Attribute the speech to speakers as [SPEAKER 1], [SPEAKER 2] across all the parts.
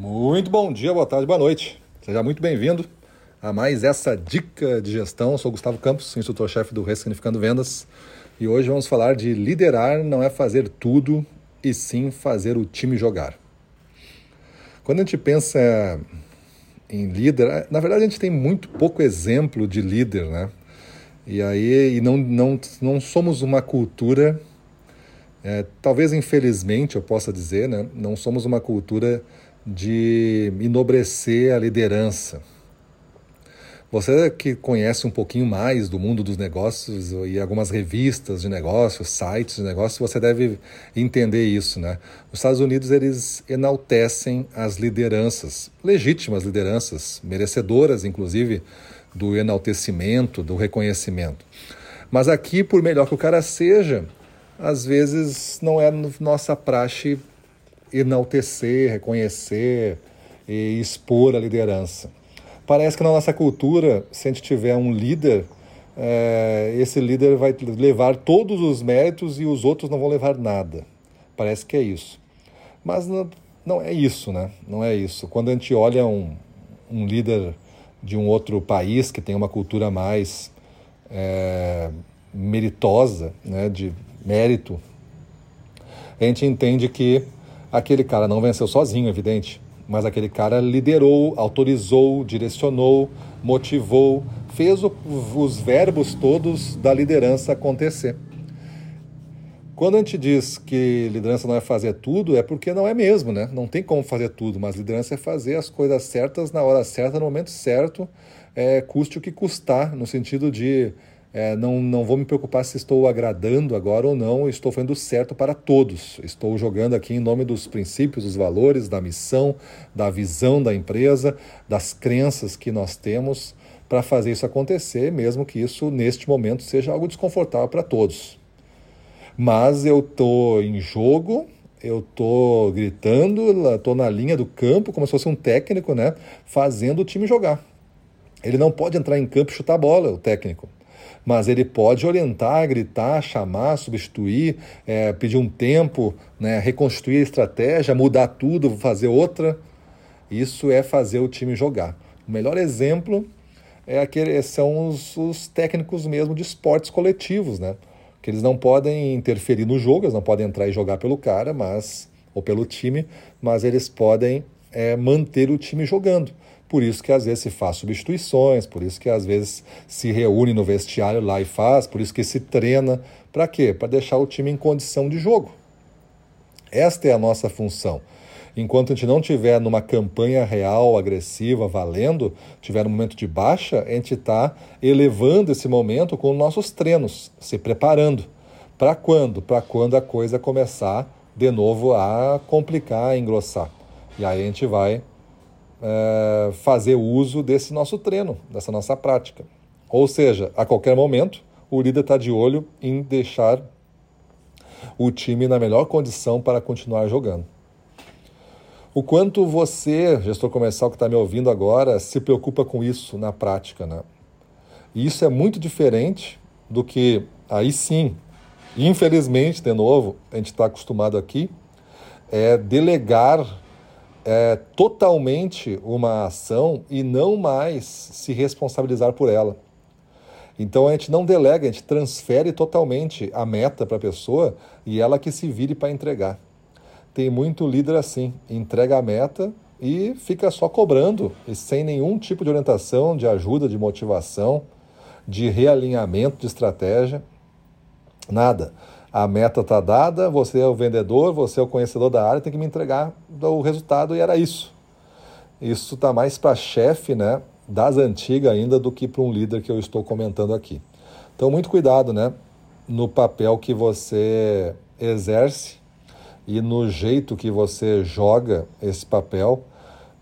[SPEAKER 1] Muito bom dia, boa tarde, boa noite. Seja muito bem-vindo a mais essa dica de gestão. Eu sou Gustavo Campos, instrutor-chefe do Ressignificando Vendas, e hoje vamos falar de liderar não é fazer tudo, e sim fazer o time jogar. Quando a gente pensa em líder, na verdade a gente tem muito pouco exemplo de líder, né? E aí e não, não, não somos uma cultura, é, talvez infelizmente eu possa dizer, né? Não somos uma cultura de enobrecer a liderança. Você que conhece um pouquinho mais do mundo dos negócios e algumas revistas de negócios, sites de negócios, você deve entender isso, né? Os Estados Unidos eles enaltecem as lideranças, legítimas lideranças, merecedoras inclusive do enaltecimento, do reconhecimento. Mas aqui, por melhor que o cara seja, às vezes não é nossa praxe enaltecer, reconhecer e expor a liderança. Parece que na nossa cultura, se a gente tiver um líder, é, esse líder vai levar todos os méritos e os outros não vão levar nada. Parece que é isso. Mas não, não é isso, né? Não é isso. Quando a gente olha um, um líder de um outro país que tem uma cultura mais é, meritosa, né, de mérito, a gente entende que Aquele cara não venceu sozinho, evidente, mas aquele cara liderou, autorizou, direcionou, motivou, fez o, os verbos todos da liderança acontecer. Quando a gente diz que liderança não é fazer tudo, é porque não é mesmo, né? Não tem como fazer tudo, mas liderança é fazer as coisas certas na hora certa, no momento certo, é, custe o que custar, no sentido de é, não, não vou me preocupar se estou agradando agora ou não, estou fazendo certo para todos. Estou jogando aqui em nome dos princípios, dos valores, da missão, da visão da empresa, das crenças que nós temos para fazer isso acontecer, mesmo que isso neste momento seja algo desconfortável para todos. Mas eu estou em jogo, eu estou gritando, estou na linha do campo, como se fosse um técnico, né, fazendo o time jogar. Ele não pode entrar em campo e chutar a bola, o técnico mas ele pode orientar, gritar, chamar, substituir, é, pedir um tempo, né, reconstruir a estratégia, mudar tudo, fazer outra. Isso é fazer o time jogar. O melhor exemplo é aquele, são os, os técnicos mesmo de esportes coletivos, né? Que eles não podem interferir no jogo, eles não podem entrar e jogar pelo cara, mas ou pelo time, mas eles podem é, manter o time jogando. Por isso que às vezes se faz substituições, por isso que às vezes se reúne no vestiário lá e faz, por isso que se treina. Para quê? Para deixar o time em condição de jogo. Esta é a nossa função. Enquanto a gente não tiver numa campanha real, agressiva, valendo, tiver um momento de baixa, a gente está elevando esse momento com nossos treinos, se preparando. Para quando? Para quando a coisa começar de novo a complicar, a engrossar. E aí a gente vai é, fazer uso desse nosso treino, dessa nossa prática. Ou seja, a qualquer momento, o líder está de olho em deixar o time na melhor condição para continuar jogando. O quanto você, gestor comercial que está me ouvindo agora, se preocupa com isso na prática, né? E isso é muito diferente do que, aí sim, infelizmente, de novo, a gente está acostumado aqui, é delegar é, totalmente uma ação e não mais se responsabilizar por ela. Então a gente não delega, a gente transfere totalmente a meta para a pessoa e ela que se vire para entregar. Tem muito líder assim, entrega a meta e fica só cobrando, e sem nenhum tipo de orientação, de ajuda, de motivação, de realinhamento de estratégia, nada a meta está dada, você é o vendedor, você é o conhecedor da área, tem que me entregar o resultado e era isso. Isso está mais para chefe né, das antigas ainda do que para um líder que eu estou comentando aqui. Então, muito cuidado né, no papel que você exerce e no jeito que você joga esse papel,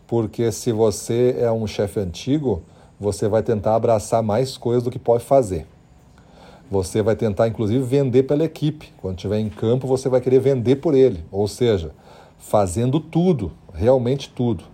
[SPEAKER 1] porque se você é um chefe antigo, você vai tentar abraçar mais coisas do que pode fazer. Você vai tentar, inclusive, vender pela equipe. Quando estiver em campo, você vai querer vender por ele. Ou seja, fazendo tudo, realmente tudo.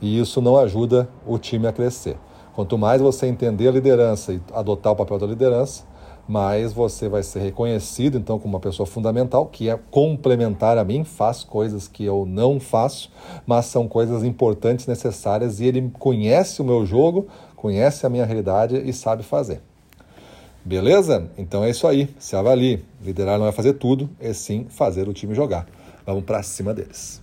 [SPEAKER 1] E isso não ajuda o time a crescer. Quanto mais você entender a liderança e adotar o papel da liderança, mas você vai ser reconhecido então como uma pessoa fundamental, que é complementar a mim, faz coisas que eu não faço, mas são coisas importantes, necessárias e ele conhece o meu jogo, conhece a minha realidade e sabe fazer. Beleza? Então é isso aí. Se avalie. Liderar não é fazer tudo, é sim fazer o time jogar. Vamos para cima deles.